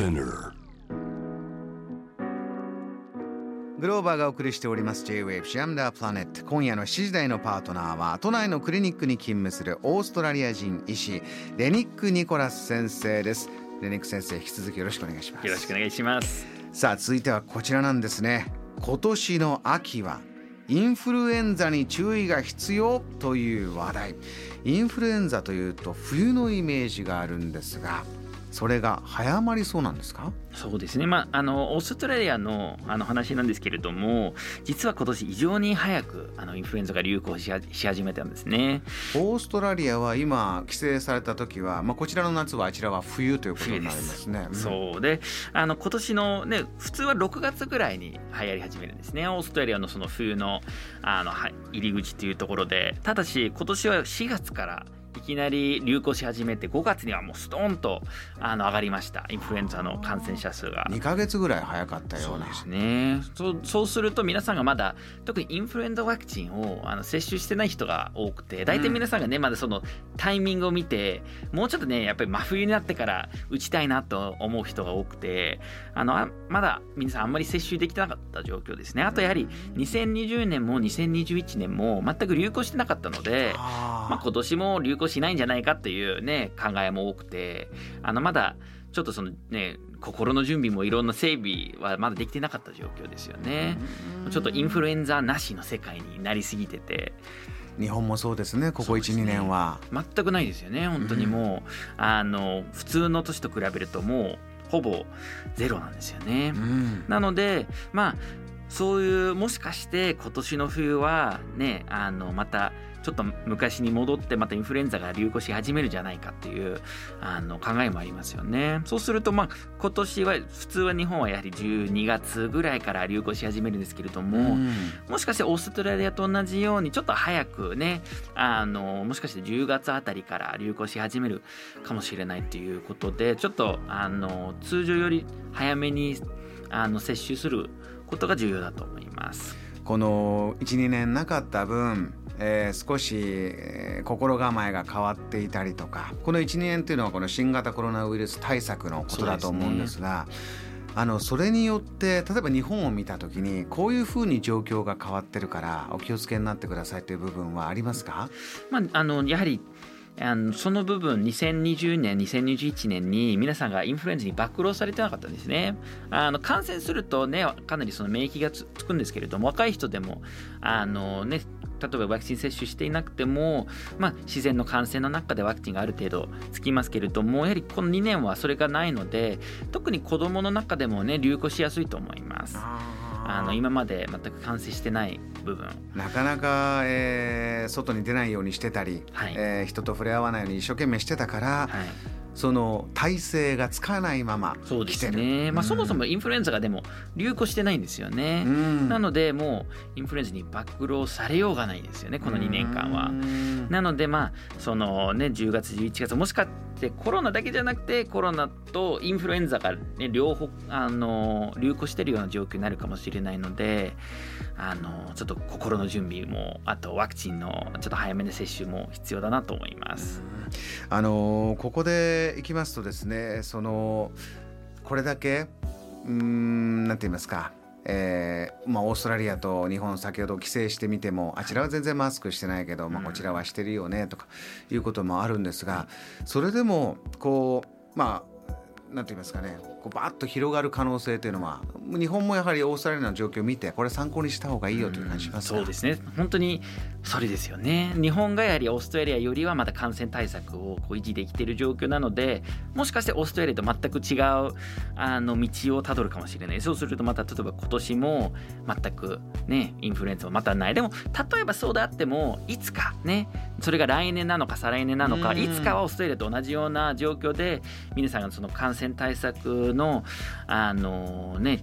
Spinner. グローバーがお送りしております。J-Wave シアムダープラネット今夜の7時台のパートナーは都内のクリニックに勤務するオーストラリア人医師レニック・ニコラス先生です。レニック先生引き続きよろしくお願いします。よろしくお願いします。さあ続いてはこちらなんですね。今年の秋はインフルエンザに注意が必要という話題。インフルエンザというと冬のイメージがあるんですがそれが早まりそうなんですか？そうですね、まあ、あのオーストラリアのあの話なんですけれども実は今年異常に早くあのインフルエンザが流行しし始めたんですね。オーストラリアは今規制された時は、まあ、こちらの夏はあちらは冬ということになりますね。すそうであの今年のね普通は6月ぐらいに流行り始めるんですね。オーストラリアのその冬のあの入り口というところで。ただし今年は4月からいきなり流行し始めて5月にはもうストーンとあの上がりました。インフルエンザの感染者数が。2か月ぐらい早かったような。そうですね。そうそうすると皆さんがまだ特にインフルエンザワクチンをあの接種してない人が多くて大体皆さんがね、まだそのタイミングを見てもうちょっとねやっぱり真冬になってから打ちたいなと思う人が多くてあのまだ皆さんあんまり接種できてなかった状況ですね。あとやはり2020年も2021年も全く流行してなかったのでまあ、今年も流行しないんじゃないかっていうね考えも多くてあのまだちょっとそのね心の準備もいろんな整備はまだできてなかった状況ですよね。ちょっとインフルエンザなしの世界になりすぎてて。日本もそうですねここ12、ね、年は。全くないですよね本当にもう、うん、あの普通の年と比べるともうほぼゼロなんですよね、うん、なのでまあそういうもしかして今年の冬はねあのまたちょっと昔に戻ってまたインフルエンザが流行し始めるんじゃないかっていうあの考えもありますよね。そうするとまあ今年は普通は日本はやはり12月ぐらいから流行し始めるんですけれども、もしかしてオーストラリアと同じようにちょっと早くねあのもしかして10月あたりから流行し始めるかもしれないっていうことでちょっとあの通常より早めにあの接種することが重要だと思います。この12年なかった分えー、少し、えー、心構えが変わっていたりとかこの1年というのはこの新型コロナウイルス対策のことだと思うんですが。あのそれによって例えば日本を見た時にこういうふうに状況が変わってるからお気をつけになってくださいという部分はありますか、まあ、あのやはりあのその部分2020年2021年に皆さんがインフルエンザに暴露されてなかったんですねあの感染するとねかなりその免疫がつくんですけれども若い人でもあのね例えばワクチン接種していなくても、まあ、自然の感染の中でワクチンがある程度つきますけれどもやはりこの2年はそれがないので特に子どもの中でもね流行しやすいと思います。あの今まで全く完成してない部分。なかなか、えー、外に出ないようにしてたり、はい、えー、人と触れ合わないように一生懸命してたから、はい。その体制がつかないままそうですね、まあ、そもそもインフルエンザがでも流行してないんですよね、うん、なのでもうインフルエンザに暴露されようがないですよねこの2年間は、なのでまあそのね10月11月もしかしてコロナだけじゃなくてコロナとインフルエンザが、ね、両方あの流行してるような状況になるかもしれないのであのちょっと心の準備もあとワクチンのちょっと早めの接種も必要だなと思います。あのここでいきますとですねそのこれだけうんなんて言いますかえーまあ、オーストラリアと日本先ほど規制してみてもあちらは全然マスクしてないけど、まあ、こちらはしてるよねとかいうこともあるんですがそれでもこうまあなんて言いますかねこうバーッと広がる可能性というのは日本もやはりオーストラリアの状況を見てこれ参考にした方がいいよという感じしますそうですね。本当にそれですよね。日本がやはりオーストラリアよりはまだ感染対策をこう維持できている状況なのでもしかしてオーストラリアと全く違うあの道をたどるかもしれないそうするとまた例えば今年も全くねインフルエンザはまたない。でも例えばそうであってもいつかねそれが来年なのか再来年なのかいつかはオーストラリアと同じような状況で皆さんがその感染対策のあのね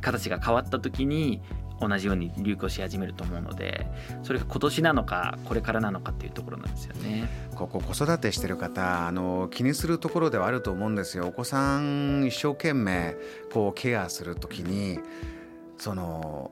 形が変わった時に同じように流行し始めると思うのでそれが今年なのかこれからなのかっていうところなんですよね。ここ子育てしてる方あの気にするところではあると思うんですよ。お子さん一生懸命こうケアする時にその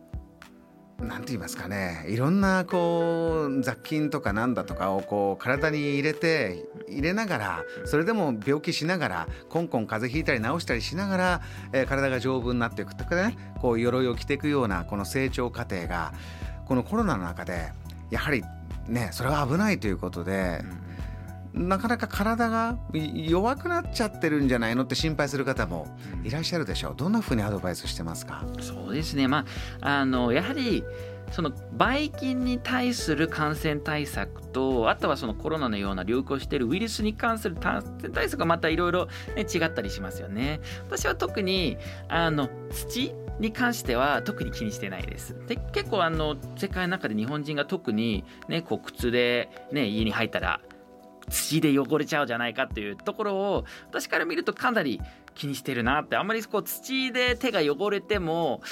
なんて言いますかねいろんなこう雑菌とかなんだとかをこう体に入れて入れながらそれでも病気しながらコンコン風邪ひいたり治したりしながら、えー、体が丈夫になっていくとかねこう鎧を着ていくようなこの成長過程がこのコロナの中でやはりねそれは危ないということで。なかなか体が弱くなっちゃってるんじゃないのって心配する方もいらっしゃるでしょう。どんなふうにアドバイスしてますか？そうですね。まああのやはりそのばい菌に対する感染対策とあとはそのコロナのような流行しているウイルスに関する感染対策がまたいろいろ違ったりしますよね。私は特にあの土に関しては特に気にしてないです。で結構あの世界の中で日本人が特にねこう靴でね家に入ったら土で汚れちゃうじゃないかっていうところを私から見るとかなり気にしてるなってあんまりこう土で手が汚れても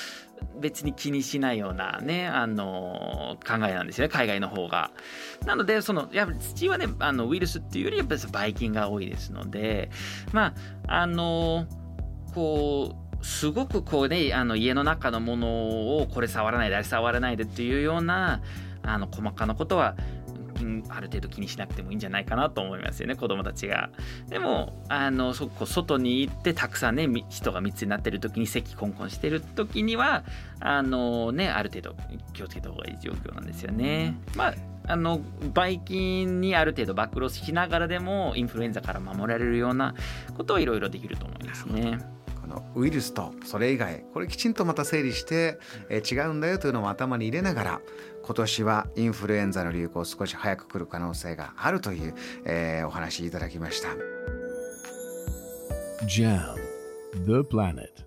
別に気にしないようなね、あの考えなんですよね海外の方が。なのでそのやっぱり土はねあのウイルスっていうよりやっぱりばい菌が多いですのでまああのこうすごくこうねあの家の中のものをこれ触らないであれ触らないでっていうようなあの細かなことはうんある程度気にしなくてもいいんじゃないかなと思いますよね子供たちが。でもあのそこ外に行ってたくさんね人が密になってる時に咳コンコンしてる時にはあのねある程度気をつけた方がいい状況なんですよね。まああのばい菌にある程度暴露しながらでもインフルエンザから守られるようなことはいろいろできると思いますね。このウイルスとそれ以外これきちんとまた整理して、えー、違うんだよというのも頭に入れながら今年はインフルエンザの流行少し早く来る可能性があるという、えー、お話いただきました。JAM The Planet